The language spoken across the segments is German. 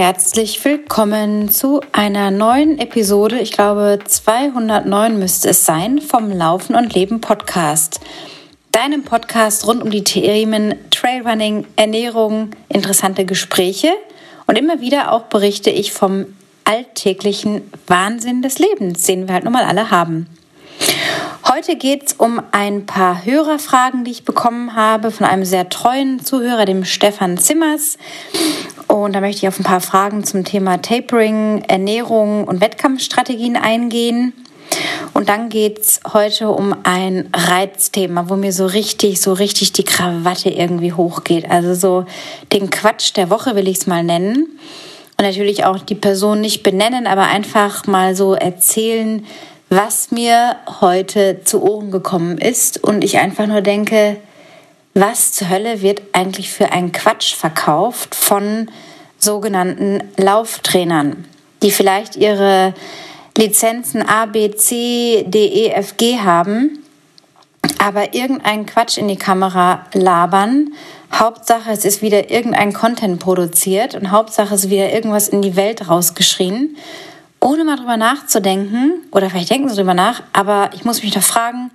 herzlich willkommen zu einer neuen Episode. Ich glaube, 209 müsste es sein vom Laufen und Leben Podcast. Deinem Podcast rund um die Themen Trailrunning, Ernährung, interessante Gespräche und immer wieder auch berichte ich vom alltäglichen Wahnsinn des Lebens, den wir halt nun mal alle haben. Heute geht es um ein paar Hörerfragen, die ich bekommen habe von einem sehr treuen Zuhörer, dem Stefan Zimmers. Und da möchte ich auf ein paar Fragen zum Thema Tapering, Ernährung und Wettkampfstrategien eingehen. Und dann geht es heute um ein Reizthema, wo mir so richtig, so richtig die Krawatte irgendwie hochgeht. Also so den Quatsch der Woche will ich es mal nennen. Und natürlich auch die Person nicht benennen, aber einfach mal so erzählen, was mir heute zu Ohren gekommen ist und ich einfach nur denke, was zur Hölle wird eigentlich für ein Quatsch verkauft von sogenannten Lauftrainern, die vielleicht ihre Lizenzen A, B, C, D, E, F, G haben, aber irgendeinen Quatsch in die Kamera labern. Hauptsache, es ist wieder irgendein Content produziert und Hauptsache, es ist wieder irgendwas in die Welt rausgeschrien ohne mal drüber nachzudenken, oder vielleicht denken sie drüber nach, aber ich muss mich doch fragen,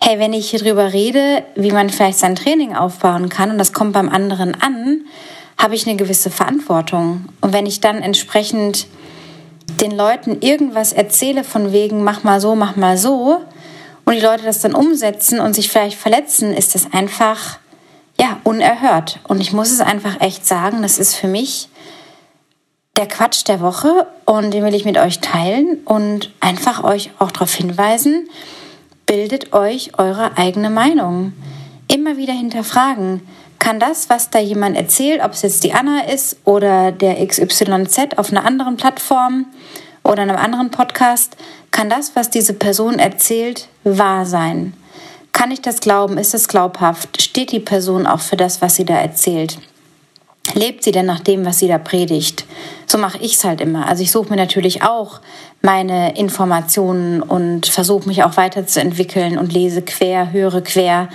hey, wenn ich hier drüber rede, wie man vielleicht sein Training aufbauen kann und das kommt beim anderen an, habe ich eine gewisse Verantwortung. Und wenn ich dann entsprechend den Leuten irgendwas erzähle von wegen, mach mal so, mach mal so, und die Leute das dann umsetzen und sich vielleicht verletzen, ist das einfach, ja, unerhört. Und ich muss es einfach echt sagen, das ist für mich der Quatsch der Woche und den will ich mit euch teilen und einfach euch auch darauf hinweisen, bildet euch eure eigene Meinung. Immer wieder hinterfragen. Kann das, was da jemand erzählt, ob es jetzt die Anna ist oder der XYZ auf einer anderen Plattform oder einem anderen Podcast, kann das, was diese Person erzählt, wahr sein? Kann ich das glauben? Ist es glaubhaft? Steht die Person auch für das, was sie da erzählt? Lebt sie denn nach dem, was sie da predigt? So mache ich es halt immer. Also ich suche mir natürlich auch meine Informationen und versuche mich auch weiterzuentwickeln und lese quer, höre quer,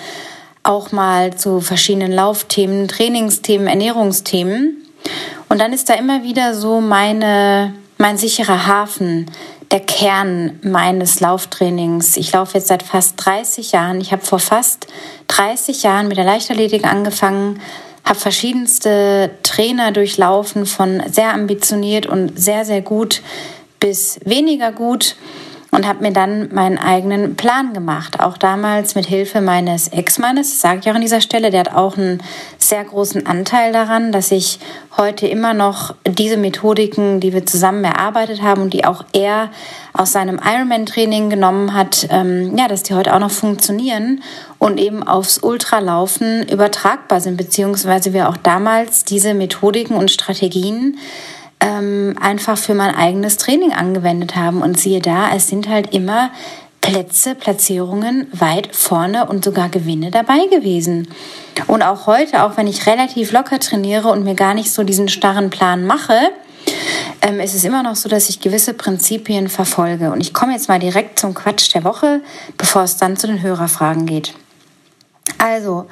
auch mal zu verschiedenen Laufthemen, Trainingsthemen, Ernährungsthemen. Und dann ist da immer wieder so meine, mein sicherer Hafen, der Kern meines Lauftrainings. Ich laufe jetzt seit fast 30 Jahren. Ich habe vor fast 30 Jahren mit der Leichtathletik angefangen, habe verschiedenste Trainer durchlaufen, von sehr ambitioniert und sehr, sehr gut bis weniger gut und habe mir dann meinen eigenen Plan gemacht. Auch damals mit Hilfe meines Ex-Mannes, sage ich auch an dieser Stelle, der hat auch einen sehr großen Anteil daran, dass ich heute immer noch diese Methodiken, die wir zusammen erarbeitet haben und die auch er aus seinem Ironman-Training genommen hat, ähm, ja, dass die heute auch noch funktionieren und eben aufs Ultralaufen übertragbar sind, beziehungsweise wir auch damals diese Methodiken und Strategien ähm, einfach für mein eigenes Training angewendet haben. Und siehe da, es sind halt immer Plätze, Platzierungen weit vorne und sogar Gewinne dabei gewesen. Und auch heute, auch wenn ich relativ locker trainiere und mir gar nicht so diesen starren Plan mache, ähm, ist es immer noch so, dass ich gewisse Prinzipien verfolge. Und ich komme jetzt mal direkt zum Quatsch der Woche, bevor es dann zu den Hörerfragen geht. Also,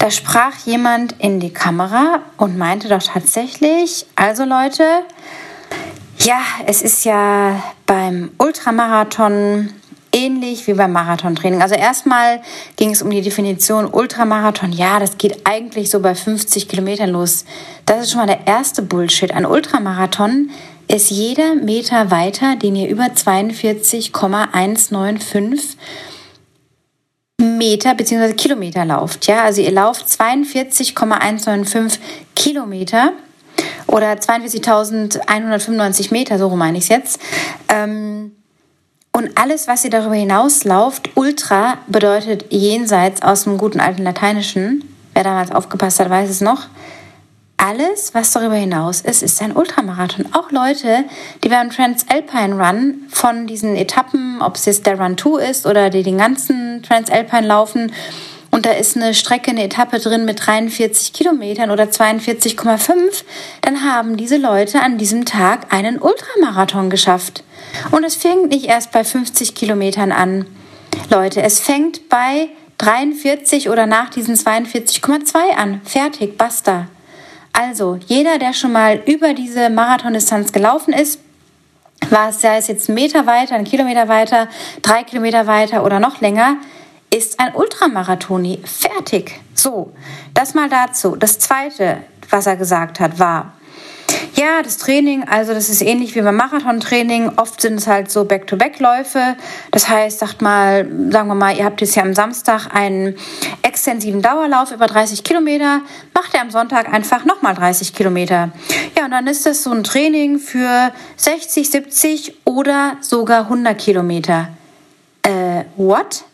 da sprach jemand in die Kamera und meinte doch tatsächlich, also Leute, ja, es ist ja beim Ultramarathon ähnlich wie beim Marathontraining. Also erstmal ging es um die Definition Ultramarathon. Ja, das geht eigentlich so bei 50 Kilometern los. Das ist schon mal der erste Bullshit. Ein Ultramarathon ist jeder Meter weiter, den ihr über 42,195 Meter bzw. Kilometer lauft. Ja, also ihr lauft 42,195 Kilometer oder 42.195 Meter, so meine ich es jetzt. Ähm, und alles, was ihr darüber hinaus lauft, Ultra bedeutet jenseits aus dem guten alten Lateinischen. Wer damals aufgepasst hat, weiß es noch alles, was darüber hinaus ist, ist ein Ultramarathon. Auch Leute, die beim Transalpine Run von diesen Etappen, ob es jetzt der Run 2 ist oder die den ganzen Transalpine laufen, und da ist eine Strecke, eine Etappe drin mit 43 Kilometern oder 42,5, dann haben diese Leute an diesem Tag einen Ultramarathon geschafft. Und es fängt nicht erst bei 50 Kilometern an. Leute, es fängt bei 43 oder nach diesen 42,2 an. Fertig, basta. Also, jeder, der schon mal über diese Marathondistanz gelaufen ist, war es sei es jetzt einen Meter weiter, einen Kilometer weiter, drei Kilometer weiter oder noch länger, ist ein Ultramarathoni. Fertig. So, das mal dazu. Das zweite, was er gesagt hat, war, ja, das Training, also das ist ähnlich wie beim Marathontraining. Oft sind es halt so Back-to-Back-Läufe. Das heißt, sagt mal, sagen wir mal, ihr habt jetzt ja am Samstag einen extensiven Dauerlauf über 30 Kilometer, macht ihr am Sonntag einfach nochmal 30 Kilometer. Ja, und dann ist das so ein Training für 60, 70 oder sogar 100 Kilometer. Äh, what?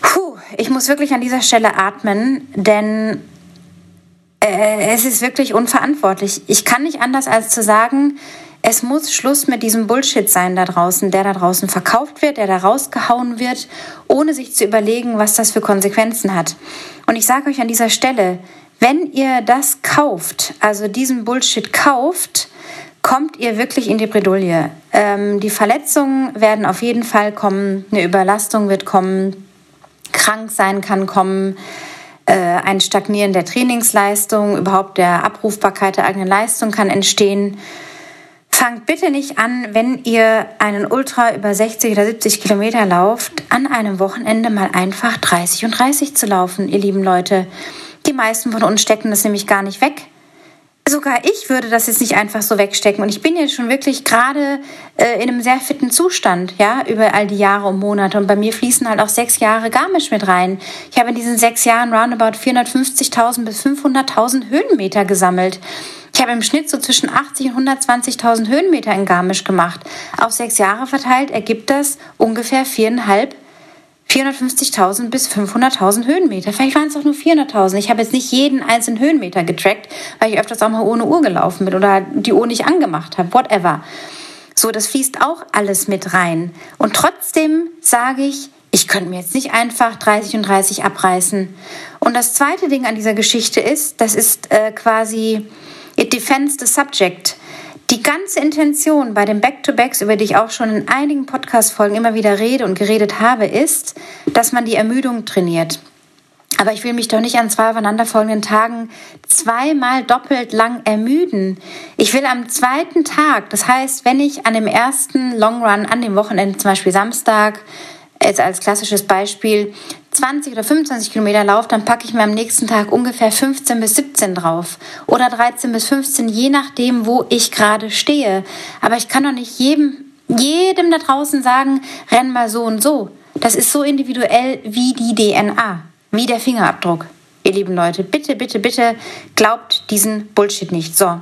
Puh, ich muss wirklich an dieser Stelle atmen, denn äh, es ist wirklich unverantwortlich. Ich kann nicht anders als zu sagen, es muss Schluss mit diesem Bullshit sein da draußen, der da draußen verkauft wird, der da rausgehauen wird, ohne sich zu überlegen, was das für Konsequenzen hat. Und ich sage euch an dieser Stelle, wenn ihr das kauft, also diesen Bullshit kauft, kommt ihr wirklich in die Bredouille. Ähm, die Verletzungen werden auf jeden Fall kommen, eine Überlastung wird kommen, krank sein kann kommen äh, ein Stagnieren der Trainingsleistung, überhaupt der Abrufbarkeit der eigenen Leistung kann entstehen. Fangt bitte nicht an, wenn ihr einen Ultra über 60 oder 70 Kilometer lauft, an einem Wochenende mal einfach 30 und 30 zu laufen, ihr lieben Leute. Die meisten von uns stecken das nämlich gar nicht weg sogar ich würde das jetzt nicht einfach so wegstecken. Und ich bin jetzt schon wirklich gerade äh, in einem sehr fitten Zustand, ja, über all die Jahre und Monate. Und bei mir fließen halt auch sechs Jahre Garmisch mit rein. Ich habe in diesen sechs Jahren roundabout 450.000 bis 500.000 Höhenmeter gesammelt. Ich habe im Schnitt so zwischen 80 und 120.000 Höhenmeter in Garmisch gemacht. Auf sechs Jahre verteilt ergibt das ungefähr viereinhalb 450.000 bis 500.000 Höhenmeter. Vielleicht waren es auch nur 400.000. Ich habe jetzt nicht jeden einzelnen Höhenmeter getrackt, weil ich öfters auch mal ohne Uhr gelaufen bin oder die Uhr nicht angemacht habe. Whatever. So, das fließt auch alles mit rein. Und trotzdem sage ich, ich könnte mir jetzt nicht einfach 30 und 30 abreißen. Und das zweite Ding an dieser Geschichte ist, das ist äh, quasi, it defends the subject. Die ganze Intention bei den Back-to-Backs, über die ich auch schon in einigen Podcast-Folgen immer wieder rede und geredet habe, ist, dass man die Ermüdung trainiert. Aber ich will mich doch nicht an zwei aufeinanderfolgenden Tagen zweimal doppelt lang ermüden. Ich will am zweiten Tag, das heißt, wenn ich an dem ersten Long Run, an dem Wochenende, zum Beispiel Samstag, jetzt als klassisches Beispiel 20 oder 25 Kilometer laufe, dann packe ich mir am nächsten Tag ungefähr 15 bis 17 drauf oder 13 bis 15, je nachdem, wo ich gerade stehe. Aber ich kann doch nicht jedem, jedem da draußen sagen, renn mal so und so. Das ist so individuell wie die DNA, wie der Fingerabdruck. Ihr lieben Leute, bitte, bitte, bitte glaubt diesen Bullshit nicht. So,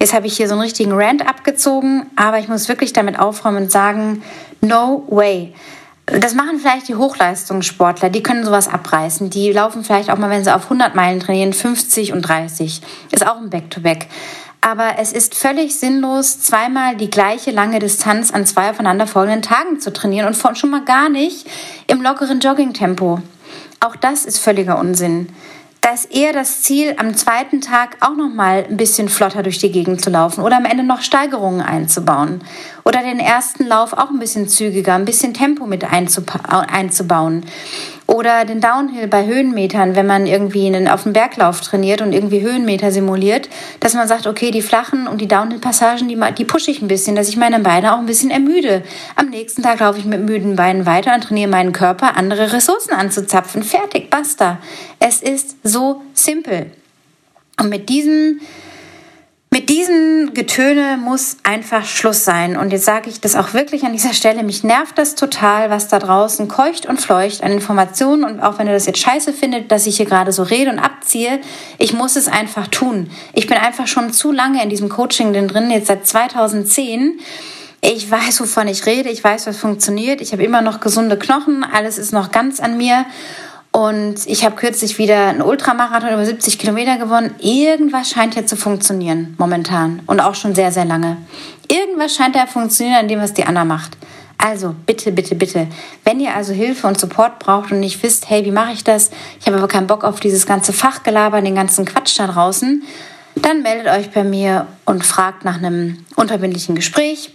jetzt habe ich hier so einen richtigen Rant abgezogen, aber ich muss wirklich damit aufräumen und sagen, no way. Das machen vielleicht die Hochleistungssportler, die können sowas abreißen. Die laufen vielleicht auch mal, wenn sie auf 100 Meilen trainieren, 50 und 30. Ist auch ein Back-to-Back. -Back. Aber es ist völlig sinnlos, zweimal die gleiche lange Distanz an zwei aufeinanderfolgenden Tagen zu trainieren und schon mal gar nicht im lockeren Jogging-Tempo. Auch das ist völliger Unsinn da ist eher das Ziel, am zweiten Tag auch noch mal ein bisschen flotter durch die Gegend zu laufen oder am Ende noch Steigerungen einzubauen oder den ersten Lauf auch ein bisschen zügiger, ein bisschen Tempo mit einzubauen oder den Downhill bei Höhenmetern, wenn man irgendwie einen, auf dem Berglauf trainiert und irgendwie Höhenmeter simuliert, dass man sagt, okay, die flachen und die Downhill-Passagen, die, die pushe ich ein bisschen, dass ich meine Beine auch ein bisschen ermüde. Am nächsten Tag laufe ich mit müden Beinen weiter und trainiere meinen Körper, andere Ressourcen anzuzapfen. Fertig, basta. Es ist so simpel. Und mit diesem mit diesem Getöne muss einfach Schluss sein. Und jetzt sage ich das auch wirklich an dieser Stelle. Mich nervt das total, was da draußen keucht und fleucht an Informationen. Und auch wenn ihr das jetzt scheiße findet, dass ich hier gerade so rede und abziehe, ich muss es einfach tun. Ich bin einfach schon zu lange in diesem Coaching drin, jetzt seit 2010. Ich weiß, wovon ich rede. Ich weiß, was funktioniert. Ich habe immer noch gesunde Knochen. Alles ist noch ganz an mir. Und ich habe kürzlich wieder einen Ultramarathon über 70 Kilometer gewonnen. Irgendwas scheint ja zu funktionieren momentan und auch schon sehr, sehr lange. Irgendwas scheint ja funktionieren an dem, was die Anna macht. Also bitte, bitte, bitte, wenn ihr also Hilfe und Support braucht und nicht wisst, hey, wie mache ich das? Ich habe aber keinen Bock auf dieses ganze Fachgelaber, den ganzen Quatsch da draußen, dann meldet euch bei mir und fragt nach einem unverbindlichen Gespräch.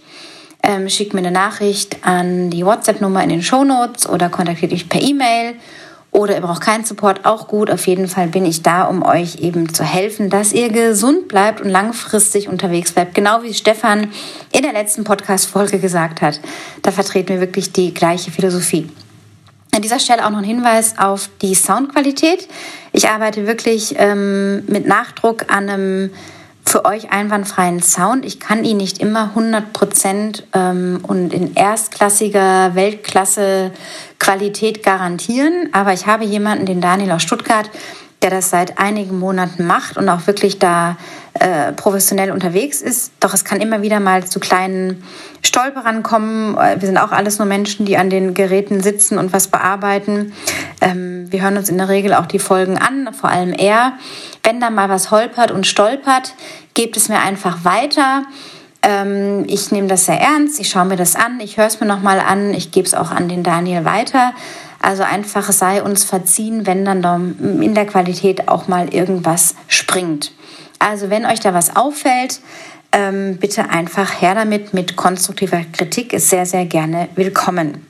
Ähm, schickt mir eine Nachricht an die WhatsApp-Nummer in den Show Notes oder kontaktiert mich per E-Mail oder ihr braucht keinen Support, auch gut. Auf jeden Fall bin ich da, um euch eben zu helfen, dass ihr gesund bleibt und langfristig unterwegs bleibt. Genau wie Stefan in der letzten Podcast-Folge gesagt hat. Da vertreten wir wirklich die gleiche Philosophie. An dieser Stelle auch noch ein Hinweis auf die Soundqualität. Ich arbeite wirklich ähm, mit Nachdruck an einem für euch einwandfreien Sound. Ich kann ihn nicht immer 100 Prozent ähm, und in erstklassiger Weltklasse Qualität garantieren, aber ich habe jemanden, den Daniel aus Stuttgart, der das seit einigen Monaten macht und auch wirklich da äh, professionell unterwegs ist. Doch es kann immer wieder mal zu kleinen Stolperern kommen. Wir sind auch alles nur Menschen, die an den Geräten sitzen und was bearbeiten. Ähm, wir hören uns in der Regel auch die Folgen an, vor allem er. Wenn da mal was holpert und stolpert, gebt es mir einfach weiter. Ähm, ich nehme das sehr ernst, ich schaue mir das an, ich höre es mir nochmal an, ich gebe es auch an den Daniel weiter. Also einfach sei uns verziehen, wenn dann in der Qualität auch mal irgendwas springt. Also wenn euch da was auffällt, ähm, bitte einfach her damit. Mit konstruktiver Kritik ist sehr, sehr gerne willkommen.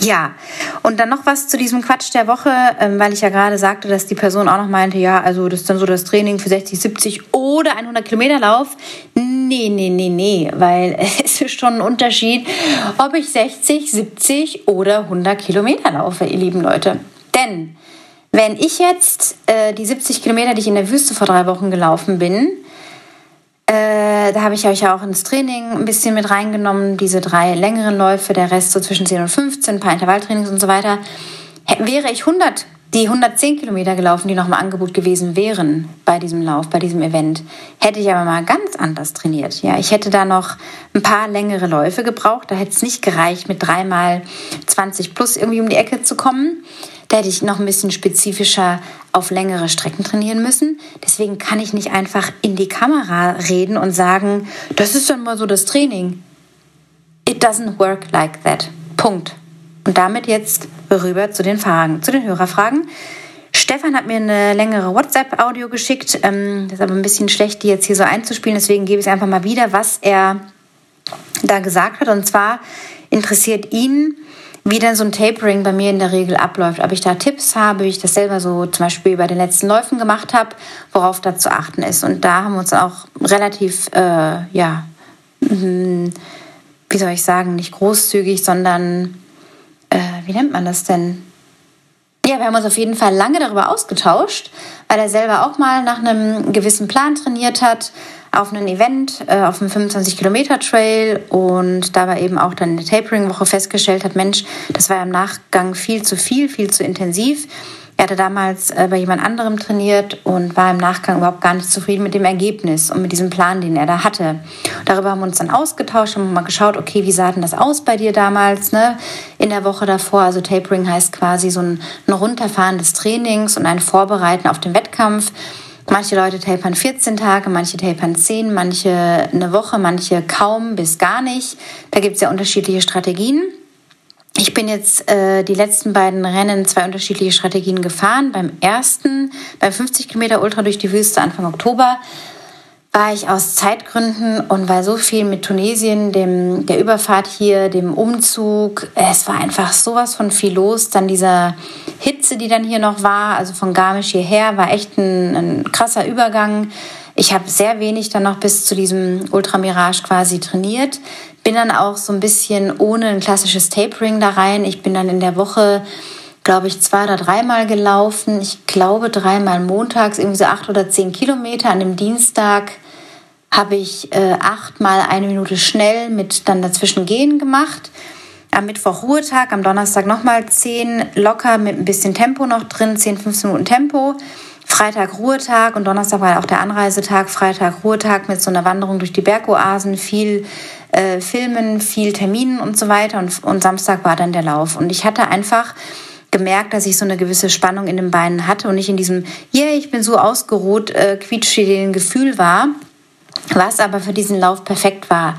Ja, und dann noch was zu diesem Quatsch der Woche, ähm, weil ich ja gerade sagte, dass die Person auch noch meinte, ja, also das ist dann so das Training für 60, 70 oder 100 Kilometer Lauf. Nee, nee, nee, nee, weil es ist schon ein Unterschied, ob ich 60, 70 oder 100 Kilometer laufe, ihr lieben Leute. Denn wenn ich jetzt äh, die 70 Kilometer, die ich in der Wüste vor drei Wochen gelaufen bin, äh, da habe ich euch ja auch ins Training ein bisschen mit reingenommen, diese drei längeren Läufe, der Rest so zwischen 10 und 15, ein paar Intervalltrainings und so weiter. Wäre ich 100, die 110 Kilometer gelaufen, die noch im Angebot gewesen wären bei diesem Lauf, bei diesem Event, hätte ich aber mal ganz anders trainiert. Ja, ich hätte da noch ein paar längere Läufe gebraucht. Da hätte es nicht gereicht, mit dreimal 20 plus irgendwie um die Ecke zu kommen. Da hätte ich noch ein bisschen spezifischer auf längere Strecken trainieren müssen. Deswegen kann ich nicht einfach in die Kamera reden und sagen, das ist dann mal so das Training. It doesn't work like that. Punkt. Und damit jetzt rüber zu den Fragen, zu den Hörerfragen. Stefan hat mir eine längere WhatsApp-Audio geschickt. Ähm, das ist aber ein bisschen schlecht, die jetzt hier so einzuspielen. Deswegen gebe ich es einfach mal wieder, was er da gesagt hat. Und zwar interessiert ihn, wie denn so ein Tapering bei mir in der Regel abläuft. Ob ich da Tipps habe, wie ich das selber so zum Beispiel bei den letzten Läufen gemacht habe, worauf da zu achten ist. Und da haben wir uns auch relativ, äh, ja, hm, wie soll ich sagen, nicht großzügig, sondern, äh, wie nennt man das denn? Ja, wir haben uns auf jeden Fall lange darüber ausgetauscht, weil er selber auch mal nach einem gewissen Plan trainiert hat auf einem Event, äh, auf einem 25-Kilometer-Trail und da war eben auch dann eine Tapering-Woche festgestellt hat, Mensch, das war im Nachgang viel zu viel, viel zu intensiv. Er hatte damals äh, bei jemand anderem trainiert und war im Nachgang überhaupt gar nicht zufrieden mit dem Ergebnis und mit diesem Plan, den er da hatte. Darüber haben wir uns dann ausgetauscht, haben mal geschaut, okay, wie sah denn das aus bei dir damals, ne? In der Woche davor. Also Tapering heißt quasi so ein, ein Runterfahren des Trainings und ein Vorbereiten auf den Wettkampf. Manche Leute tapern 14 Tage, manche tapern 10, manche eine Woche, manche kaum bis gar nicht. Da gibt es ja unterschiedliche Strategien. Ich bin jetzt äh, die letzten beiden Rennen zwei unterschiedliche Strategien gefahren. Beim ersten, beim 50 Kilometer Ultra durch die Wüste Anfang Oktober, war ich aus Zeitgründen und weil so viel mit Tunesien, dem, der Überfahrt hier, dem Umzug, es war einfach sowas von viel los. Dann dieser Hitze, die dann hier noch war, also von Garmisch hierher, war echt ein, ein krasser Übergang. Ich habe sehr wenig dann noch bis zu diesem Ultramirage quasi trainiert. Bin dann auch so ein bisschen ohne ein klassisches Tapering da rein. Ich bin dann in der Woche glaube ich, zwei oder dreimal gelaufen. Ich glaube dreimal montags, irgendwie so acht oder zehn Kilometer. An dem Dienstag habe ich äh, achtmal eine Minute schnell mit dann dazwischen gehen gemacht. Am Mittwoch Ruhetag, am Donnerstag nochmal zehn locker mit ein bisschen Tempo noch drin, 10, 15 Minuten Tempo. Freitag Ruhetag und Donnerstag war auch der Anreisetag. Freitag Ruhetag mit so einer Wanderung durch die Bergoasen, viel äh, Filmen, viel Terminen und so weiter. Und, und Samstag war dann der Lauf. Und ich hatte einfach gemerkt, dass ich so eine gewisse Spannung in den Beinen hatte und nicht in diesem, yeah, ich bin so ausgeruht, äh, quietschfähigen Gefühl war, was aber für diesen Lauf perfekt war.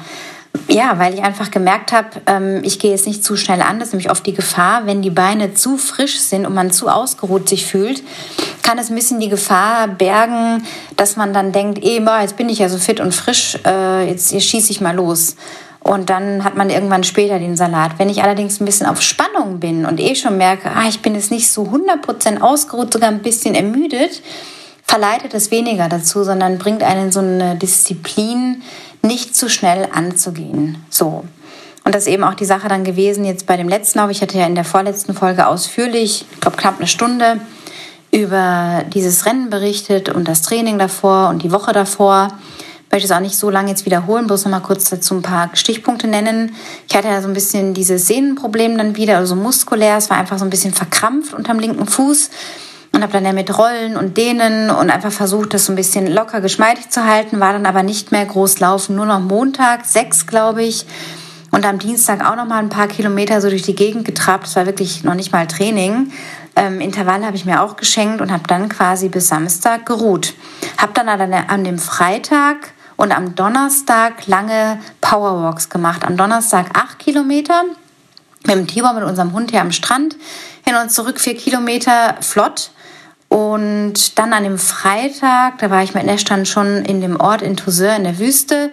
Ja, weil ich einfach gemerkt habe, ähm, ich gehe jetzt nicht zu schnell an. Das ist nämlich oft die Gefahr, wenn die Beine zu frisch sind und man zu ausgeruht sich fühlt, kann es ein bisschen die Gefahr bergen, dass man dann denkt, eh, jetzt bin ich ja so fit und frisch, äh, jetzt, jetzt schieße ich mal los. Und dann hat man irgendwann später den Salat. Wenn ich allerdings ein bisschen auf Spannung bin und eh schon merke, ah, ich bin jetzt nicht so 100% ausgeruht, sogar ein bisschen ermüdet, verleitet es weniger dazu, sondern bringt einen so eine Disziplin, nicht zu schnell anzugehen. So. Und das ist eben auch die Sache dann gewesen jetzt bei dem letzten Lauf. Ich hatte ja in der vorletzten Folge ausführlich, ich glaube knapp eine Stunde, über dieses Rennen berichtet und das Training davor und die Woche davor. Ich möchte es auch nicht so lange jetzt wiederholen, bloß noch mal kurz dazu ein paar Stichpunkte nennen. Ich hatte ja so ein bisschen dieses Sehnenproblem dann wieder, also muskulär. Es war einfach so ein bisschen verkrampft unterm linken Fuß und habe dann ja mit Rollen und Dehnen und einfach versucht, das so ein bisschen locker geschmeidig zu halten, war dann aber nicht mehr groß laufen, nur noch Montag, sechs glaube ich. Und am Dienstag auch noch mal ein paar Kilometer so durch die Gegend getrabt. Das war wirklich noch nicht mal Training. Ähm, Intervall habe ich mir auch geschenkt und habe dann quasi bis Samstag geruht. Habe dann an dem Freitag und am Donnerstag lange Powerwalks gemacht. Am Donnerstag acht Kilometer mit dem Tibor, mit unserem Hund hier am Strand. Hin und zurück vier Kilometer flott. Und dann an dem Freitag, da war ich mit Nestan schon in dem Ort in Toussaint in der Wüste.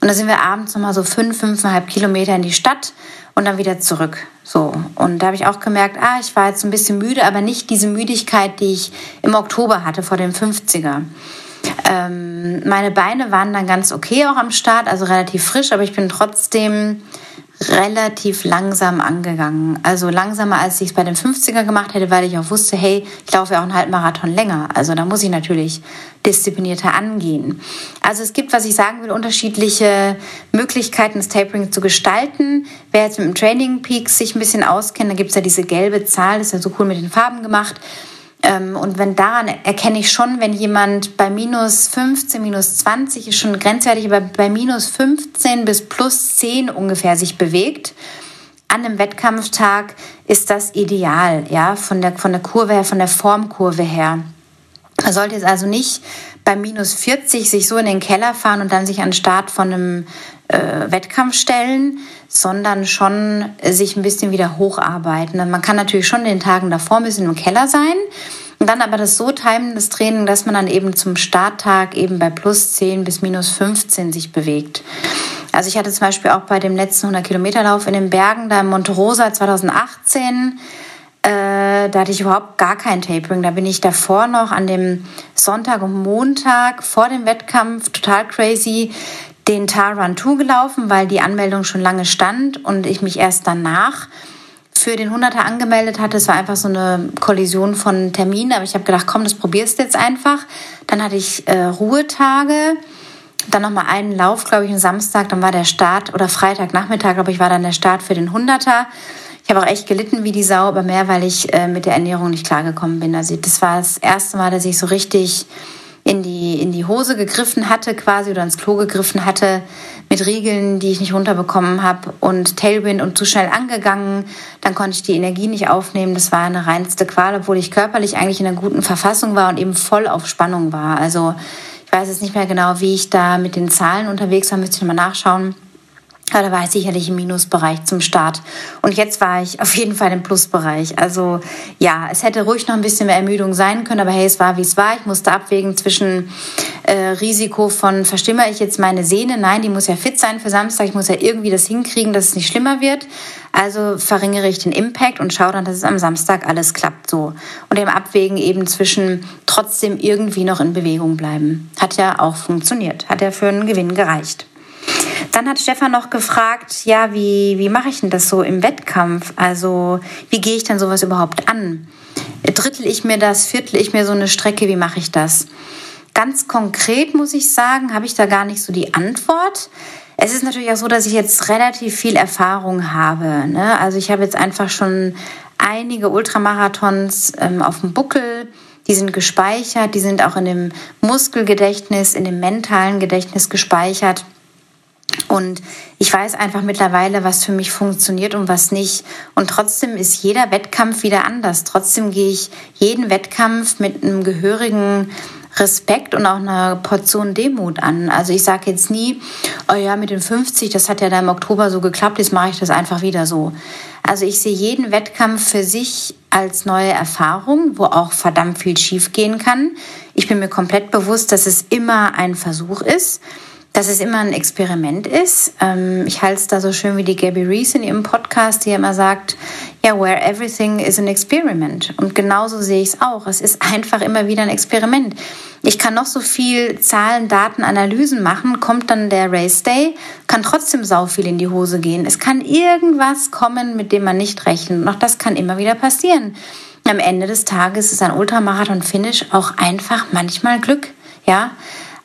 Und da sind wir abends nochmal so fünf, fünfeinhalb Kilometer in die Stadt und dann wieder zurück. So. Und da habe ich auch gemerkt, ah, ich war jetzt ein bisschen müde, aber nicht diese Müdigkeit, die ich im Oktober hatte vor dem 50er. Ähm, meine Beine waren dann ganz okay auch am Start, also relativ frisch, aber ich bin trotzdem relativ langsam angegangen. Also langsamer, als ich es bei den 50er gemacht hätte, weil ich auch wusste, hey, ich laufe ja auch einen Halbmarathon länger. Also da muss ich natürlich disziplinierter angehen. Also es gibt, was ich sagen will, unterschiedliche Möglichkeiten, das Tapering zu gestalten. Wer jetzt mit dem Training Peaks sich ein bisschen auskennt, da gibt es ja diese gelbe Zahl, das ist ja so cool mit den Farben gemacht. Ähm, und wenn daran erkenne ich schon, wenn jemand bei minus 15, minus 20 ist schon grenzwertig, aber bei minus 15 bis plus 10 ungefähr sich bewegt, an einem Wettkampftag ist das ideal, ja, von der, von der Kurve her, von der Formkurve her. Man sollte jetzt also nicht bei minus 40 sich so in den Keller fahren und dann sich an den Start von einem äh, Wettkampf stellen, sondern schon sich ein bisschen wieder hocharbeiten. Man kann natürlich schon den Tagen davor ein bisschen im Keller sein und dann aber das so timen, das Training, dass man dann eben zum Starttag eben bei plus 10 bis minus 15 sich bewegt. Also ich hatte zum Beispiel auch bei dem letzten 100 Kilometer Lauf in den Bergen da in Monte Rosa 2018 äh, da hatte ich überhaupt gar kein Tapering. Da bin ich davor noch an dem Sonntag und Montag vor dem Wettkampf total crazy den Tar Run 2 gelaufen, weil die Anmeldung schon lange stand und ich mich erst danach für den 100er angemeldet hatte. Es war einfach so eine Kollision von Terminen, aber ich habe gedacht, komm, das probierst du jetzt einfach. Dann hatte ich äh, Ruhetage, dann nochmal einen Lauf, glaube ich, am Samstag, dann war der Start oder Freitagnachmittag, glaube ich, war dann der Start für den 100er. Ich habe auch echt gelitten wie die Sau, aber mehr, weil ich äh, mit der Ernährung nicht klargekommen bin. Also das war das erste Mal, dass ich so richtig in die, in die Hose gegriffen hatte quasi oder ins Klo gegriffen hatte mit Riegeln, die ich nicht runterbekommen habe und Tailwind und zu schnell angegangen. Dann konnte ich die Energie nicht aufnehmen. Das war eine reinste Qual, obwohl ich körperlich eigentlich in einer guten Verfassung war und eben voll auf Spannung war. Also ich weiß jetzt nicht mehr genau, wie ich da mit den Zahlen unterwegs war, müsste ich nochmal nachschauen. Aber da war ich sicherlich im Minusbereich zum Start. Und jetzt war ich auf jeden Fall im Plusbereich. Also ja, es hätte ruhig noch ein bisschen mehr Ermüdung sein können, aber hey, es war wie es war. Ich musste abwägen zwischen äh, Risiko von, verstimmere ich jetzt meine Sehne? Nein, die muss ja fit sein für Samstag. Ich muss ja irgendwie das hinkriegen, dass es nicht schlimmer wird. Also verringere ich den Impact und schaue dann, dass es am Samstag alles klappt so. Und im Abwägen eben zwischen trotzdem irgendwie noch in Bewegung bleiben. Hat ja auch funktioniert. Hat ja für einen Gewinn gereicht. Dann hat Stefan noch gefragt, ja, wie, wie mache ich denn das so im Wettkampf? Also wie gehe ich denn sowas überhaupt an? Drittel ich mir das, viertel ich mir so eine Strecke, wie mache ich das? Ganz konkret muss ich sagen, habe ich da gar nicht so die Antwort. Es ist natürlich auch so, dass ich jetzt relativ viel Erfahrung habe. Ne? Also ich habe jetzt einfach schon einige Ultramarathons ähm, auf dem Buckel. Die sind gespeichert, die sind auch in dem Muskelgedächtnis, in dem mentalen Gedächtnis gespeichert. Und ich weiß einfach mittlerweile, was für mich funktioniert und was nicht. Und trotzdem ist jeder Wettkampf wieder anders. Trotzdem gehe ich jeden Wettkampf mit einem gehörigen Respekt und auch einer Portion Demut an. Also ich sage jetzt nie, oh ja, mit den 50, das hat ja da im Oktober so geklappt, jetzt mache ich das einfach wieder so. Also ich sehe jeden Wettkampf für sich als neue Erfahrung, wo auch verdammt viel schiefgehen kann. Ich bin mir komplett bewusst, dass es immer ein Versuch ist dass es immer ein Experiment ist. Ähm, ich halte es da so schön wie die Gabby Reese in ihrem Podcast, die immer sagt, ja, yeah, where everything is an experiment. Und genauso sehe ich es auch. Es ist einfach immer wieder ein Experiment. Ich kann noch so viel Zahlen, Daten, Analysen machen, kommt dann der Race Day, kann trotzdem sau viel in die Hose gehen. Es kann irgendwas kommen, mit dem man nicht rechnet. Und auch das kann immer wieder passieren. Am Ende des Tages ist ein Ultramarathon-Finish auch einfach manchmal Glück. Ja,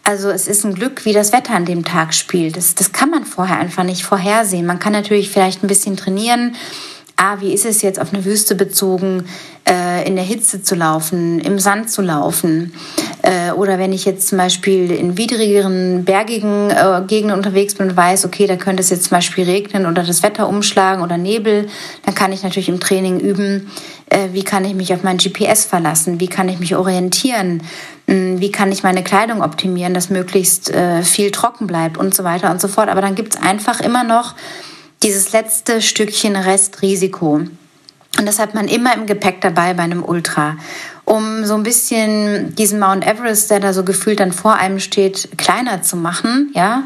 also es ist ein Glück, wie das Wetter an dem Tag spielt. Das, das kann man vorher einfach nicht vorhersehen. Man kann natürlich vielleicht ein bisschen trainieren. Ah, wie ist es jetzt auf eine Wüste bezogen, äh, in der Hitze zu laufen, im Sand zu laufen? Äh, oder wenn ich jetzt zum Beispiel in widrigeren, bergigen äh, Gegenden unterwegs bin und weiß, okay, da könnte es jetzt zum Beispiel regnen oder das Wetter umschlagen oder Nebel, dann kann ich natürlich im Training üben, äh, wie kann ich mich auf mein GPS verlassen, wie kann ich mich orientieren, hm, wie kann ich meine Kleidung optimieren, dass möglichst äh, viel trocken bleibt und so weiter und so fort. Aber dann gibt es einfach immer noch dieses letzte Stückchen Restrisiko. Und das hat man immer im Gepäck dabei bei einem Ultra. Um so ein bisschen diesen Mount Everest, der da so gefühlt dann vor einem steht, kleiner zu machen, ja,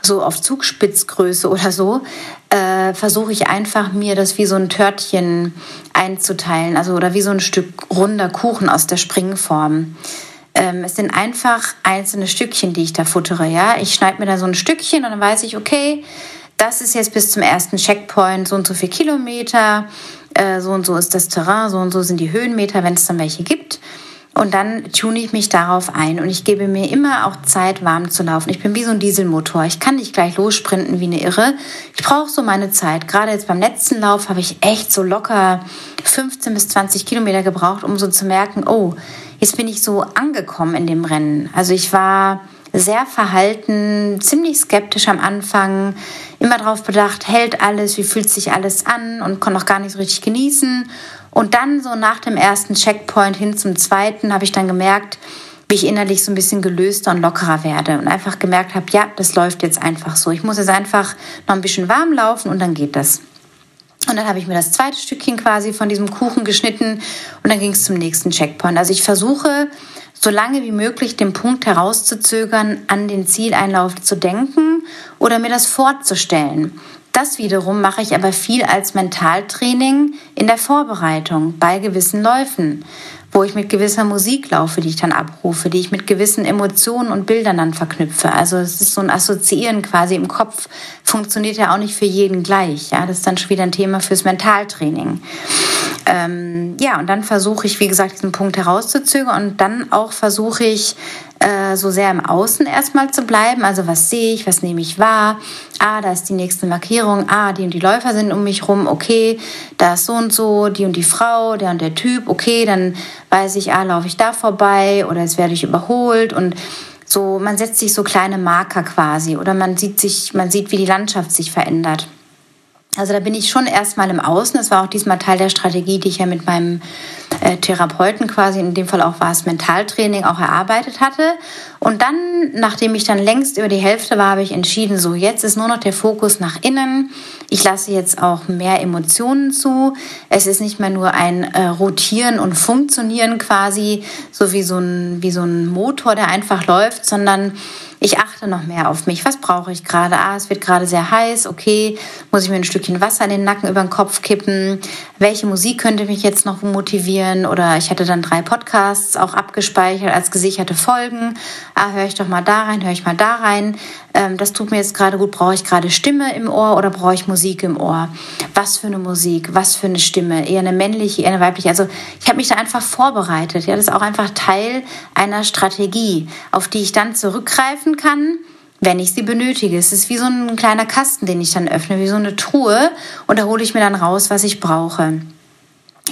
so auf Zugspitzgröße oder so, äh, versuche ich einfach mir das wie so ein Törtchen einzuteilen, also oder wie so ein Stück runder Kuchen aus der Springform. Ähm, es sind einfach einzelne Stückchen, die ich da futtere. Ja, ich schneide mir da so ein Stückchen und dann weiß ich, okay, das ist jetzt bis zum ersten Checkpoint so und so viel Kilometer, äh, so und so ist das Terrain, so und so sind die Höhenmeter, wenn es dann welche gibt. Und dann tune ich mich darauf ein und ich gebe mir immer auch Zeit, warm zu laufen. Ich bin wie so ein Dieselmotor. Ich kann nicht gleich lossprinten wie eine Irre. Ich brauche so meine Zeit. Gerade jetzt beim letzten Lauf habe ich echt so locker 15 bis 20 Kilometer gebraucht, um so zu merken, oh, jetzt bin ich so angekommen in dem Rennen. Also ich war sehr verhalten, ziemlich skeptisch am Anfang, immer darauf bedacht, hält alles, wie fühlt sich alles an und konnte auch gar nicht so richtig genießen. Und dann so nach dem ersten Checkpoint hin zum zweiten habe ich dann gemerkt, wie ich innerlich so ein bisschen gelöster und lockerer werde und einfach gemerkt habe, ja, das läuft jetzt einfach so. Ich muss jetzt einfach noch ein bisschen warm laufen und dann geht das. Und dann habe ich mir das zweite Stückchen quasi von diesem Kuchen geschnitten und dann ging es zum nächsten Checkpoint. Also ich versuche so lange wie möglich den Punkt herauszuzögern, an den Zieleinlauf zu denken oder mir das vorzustellen. Das wiederum mache ich aber viel als Mentaltraining in der Vorbereitung bei gewissen Läufen, wo ich mit gewisser Musik laufe, die ich dann abrufe, die ich mit gewissen Emotionen und Bildern dann verknüpfe. Also es ist so ein Assoziieren quasi im Kopf, funktioniert ja auch nicht für jeden gleich. Ja, das ist dann schon wieder ein Thema fürs Mentaltraining. Ähm, ja, und dann versuche ich, wie gesagt, diesen Punkt herauszuzögern und dann auch versuche ich, äh, so sehr im Außen erstmal zu bleiben. Also was sehe ich, was nehme ich wahr? Ah, da ist die nächste Markierung. Ah, die und die Läufer sind um mich rum. Okay, da ist so und so, die und die Frau, der und der Typ. Okay, dann weiß ich, ah, laufe ich da vorbei oder jetzt werde ich überholt und so, man setzt sich so kleine Marker quasi oder man sieht sich, man sieht, wie die Landschaft sich verändert. Also da bin ich schon erstmal im Außen. Das war auch diesmal Teil der Strategie, die ich ja mit meinem äh, Therapeuten quasi, in dem Fall auch war es Mentaltraining, auch erarbeitet hatte. Und dann, nachdem ich dann längst über die Hälfte war, habe ich entschieden, so jetzt ist nur noch der Fokus nach innen. Ich lasse jetzt auch mehr Emotionen zu. Es ist nicht mehr nur ein äh, Rotieren und Funktionieren quasi, so wie so ein, wie so ein Motor, der einfach läuft, sondern ich achte noch mehr auf mich. Was brauche ich gerade? Ah, es wird gerade sehr heiß. Okay, muss ich mir ein Stückchen Wasser in den Nacken über den Kopf kippen? Welche Musik könnte mich jetzt noch motivieren? Oder ich hatte dann drei Podcasts auch abgespeichert als gesicherte Folgen. Ah, höre ich doch mal da rein, höre ich mal da rein. Ähm, das tut mir jetzt gerade gut. Brauche ich gerade Stimme im Ohr oder brauche ich Musik im Ohr? Was für eine Musik? Was für eine Stimme? Eher eine männliche, eher eine weibliche? Also ich habe mich da einfach vorbereitet. Ja, das ist auch einfach Teil einer Strategie, auf die ich dann zurückgreifen greifen kann, wenn ich sie benötige. Es ist wie so ein kleiner Kasten, den ich dann öffne, wie so eine Truhe und da hole ich mir dann raus, was ich brauche.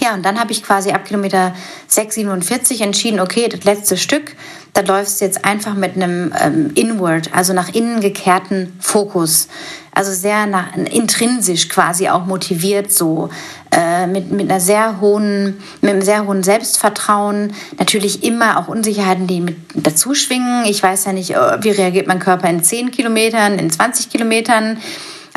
Ja, und dann habe ich quasi ab Kilometer 6,47 entschieden, okay, das letzte Stück, da läufst du jetzt einfach mit einem ähm, Inward, also nach innen gekehrten Fokus. Also sehr nach, intrinsisch quasi auch motiviert so, äh, mit, mit einer sehr hohen, mit einem sehr hohen Selbstvertrauen. Natürlich immer auch Unsicherheiten, die mit dazu schwingen. Ich weiß ja nicht, äh, wie reagiert mein Körper in 10 Kilometern, in 20 Kilometern.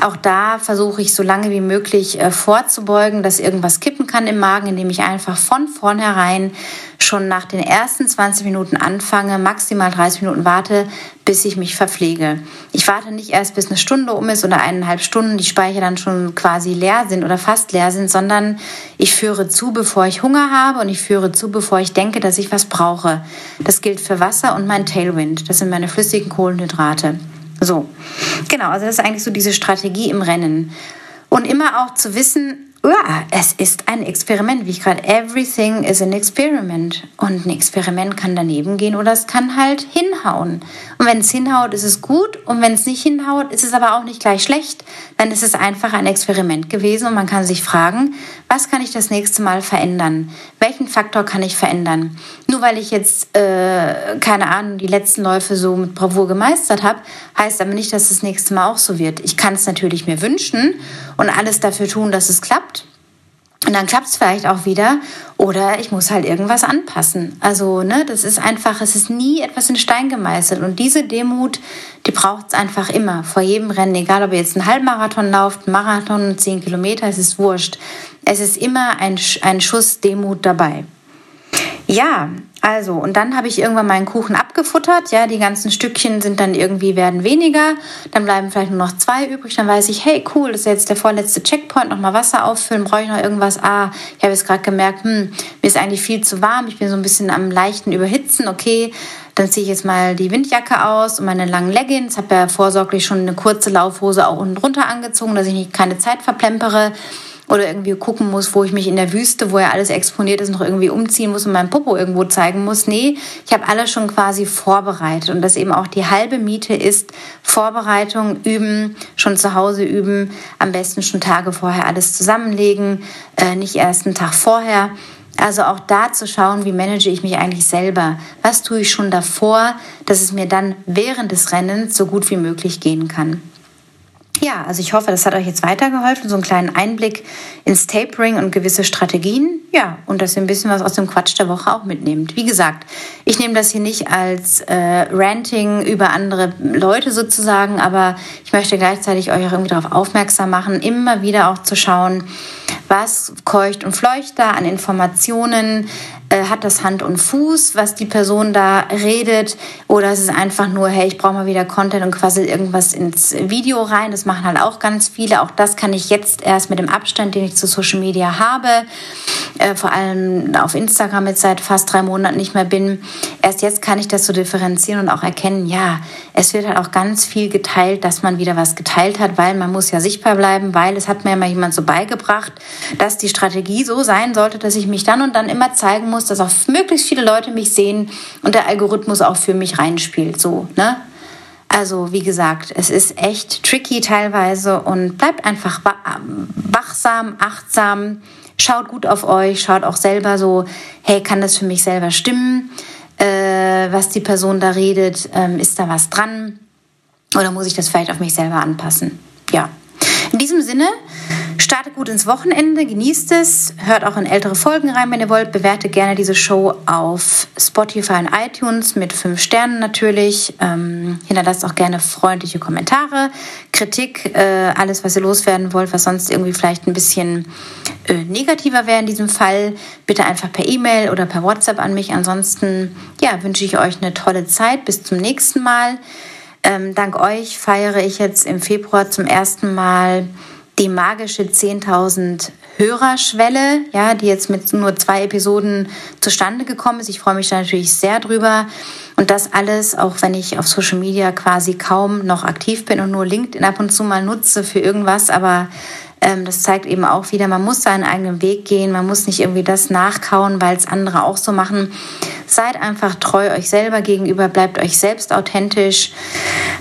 Auch da versuche ich so lange wie möglich äh, vorzubeugen, dass irgendwas kippen kann im Magen, indem ich einfach von vornherein schon nach den ersten 20 Minuten anfange, maximal 30 Minuten warte, bis ich mich verpflege. Ich warte nicht erst, bis eine Stunde um ist oder eineinhalb Stunden, die Speicher dann schon quasi leer sind oder fast leer sind, sondern ich führe zu, bevor ich Hunger habe und ich führe zu, bevor ich denke, dass ich was brauche. Das gilt für Wasser und mein Tailwind. Das sind meine flüssigen Kohlenhydrate. So, genau, also das ist eigentlich so diese Strategie im Rennen. Und immer auch zu wissen, ja, es ist ein Experiment, wie ich gerade, everything is an experiment. Und ein Experiment kann daneben gehen oder es kann halt hinhauen. Und wenn es hinhaut, ist es gut. Und wenn es nicht hinhaut, ist es aber auch nicht gleich schlecht. Dann ist es einfach ein Experiment gewesen und man kann sich fragen, was kann ich das nächste Mal verändern? Welchen Faktor kann ich verändern? Nur weil ich jetzt, äh, keine Ahnung, die letzten Läufe so mit Bravour gemeistert habe, heißt aber nicht, dass das nächste Mal auch so wird. Ich kann es natürlich mir wünschen und alles dafür tun, dass es klappt. Und dann klappt es vielleicht auch wieder. Oder ich muss halt irgendwas anpassen. Also, ne, das ist einfach, es ist nie etwas in Stein gemeißelt. Und diese Demut, die braucht es einfach immer. Vor jedem Rennen, egal ob ihr jetzt einen Halbmarathon lauft, einen Marathon, zehn Kilometer, es ist wurscht. Es ist immer ein, ein Schuss Demut dabei. Ja, also, und dann habe ich irgendwann meinen Kuchen abgefuttert. Ja, die ganzen Stückchen sind dann irgendwie, werden weniger. Dann bleiben vielleicht nur noch zwei übrig. Dann weiß ich, hey, cool, das ist jetzt der vorletzte Checkpoint. Nochmal Wasser auffüllen. Brauche ich noch irgendwas? Ah, ich habe jetzt gerade gemerkt, hm, mir ist eigentlich viel zu warm. Ich bin so ein bisschen am leichten Überhitzen. Okay, dann ziehe ich jetzt mal die Windjacke aus und meine langen Leggings. Habe ja vorsorglich schon eine kurze Laufhose auch unten drunter angezogen, dass ich nicht keine Zeit verplempere oder irgendwie gucken muss, wo ich mich in der Wüste, wo ja alles exponiert ist, noch irgendwie umziehen muss und meinen Popo irgendwo zeigen muss. Nee, ich habe alles schon quasi vorbereitet und das eben auch die halbe Miete ist Vorbereitung, üben, schon zu Hause üben, am besten schon Tage vorher alles zusammenlegen, äh, nicht erst einen Tag vorher. Also auch da zu schauen, wie manage ich mich eigentlich selber? Was tue ich schon davor, dass es mir dann während des Rennens so gut wie möglich gehen kann? Ja, also ich hoffe, das hat euch jetzt weitergeholfen, so einen kleinen Einblick ins Tapering und gewisse Strategien. Ja, und dass ihr ein bisschen was aus dem Quatsch der Woche auch mitnehmt. Wie gesagt, ich nehme das hier nicht als äh, Ranting über andere Leute sozusagen, aber ich möchte gleichzeitig euch auch irgendwie darauf aufmerksam machen, immer wieder auch zu schauen, was keucht und fleucht da an Informationen, äh, hat das Hand und Fuß, was die Person da redet, oder ist es einfach nur, hey, ich brauche mal wieder Content und quasi irgendwas ins Video rein. Das machen halt auch ganz viele. Auch das kann ich jetzt erst mit dem Abstand, den ich zu Social Media habe, äh, vor allem auf Instagram jetzt seit fast drei Monaten nicht mehr bin. Erst jetzt kann ich das so differenzieren und auch erkennen, ja, es wird halt auch ganz viel geteilt, dass man wieder was geteilt hat, weil man muss ja sichtbar bleiben, weil es hat mir immer jemand so beigebracht, dass die Strategie so sein sollte, dass ich mich dann und dann immer zeigen muss, dass auch möglichst viele Leute mich sehen und der Algorithmus auch für mich reinspielt. So, ne? Also, wie gesagt, es ist echt tricky teilweise und bleibt einfach wachsam, achtsam, schaut gut auf euch, schaut auch selber so, hey, kann das für mich selber stimmen, äh, was die Person da redet, ähm, ist da was dran oder muss ich das vielleicht auf mich selber anpassen? Ja. In diesem Sinne, Startet gut ins Wochenende, genießt es, hört auch in ältere Folgen rein, wenn ihr wollt. Bewertet gerne diese Show auf Spotify und iTunes mit fünf Sternen natürlich. Ähm, hinterlasst auch gerne freundliche Kommentare, Kritik, äh, alles, was ihr loswerden wollt, was sonst irgendwie vielleicht ein bisschen äh, negativer wäre in diesem Fall. Bitte einfach per E-Mail oder per WhatsApp an mich. Ansonsten ja, wünsche ich euch eine tolle Zeit. Bis zum nächsten Mal. Ähm, dank euch feiere ich jetzt im Februar zum ersten Mal die magische 10.000 Hörerschwelle, ja, die jetzt mit nur zwei Episoden zustande gekommen ist. Ich freue mich da natürlich sehr drüber. Und das alles, auch wenn ich auf Social Media quasi kaum noch aktiv bin und nur LinkedIn ab und zu mal nutze für irgendwas, aber ähm, das zeigt eben auch wieder, man muss seinen eigenen Weg gehen, man muss nicht irgendwie das nachkauen, weil es andere auch so machen. Seid einfach treu euch selber gegenüber, bleibt euch selbst authentisch.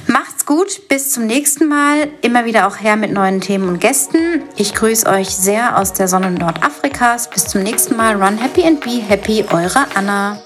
Macht's gut, bis zum nächsten Mal. Immer wieder auch her mit neuen Themen und Gästen. Ich grüße euch sehr aus der Sonne Nordafrikas. Bis zum nächsten Mal. Run happy and be happy, eure Anna.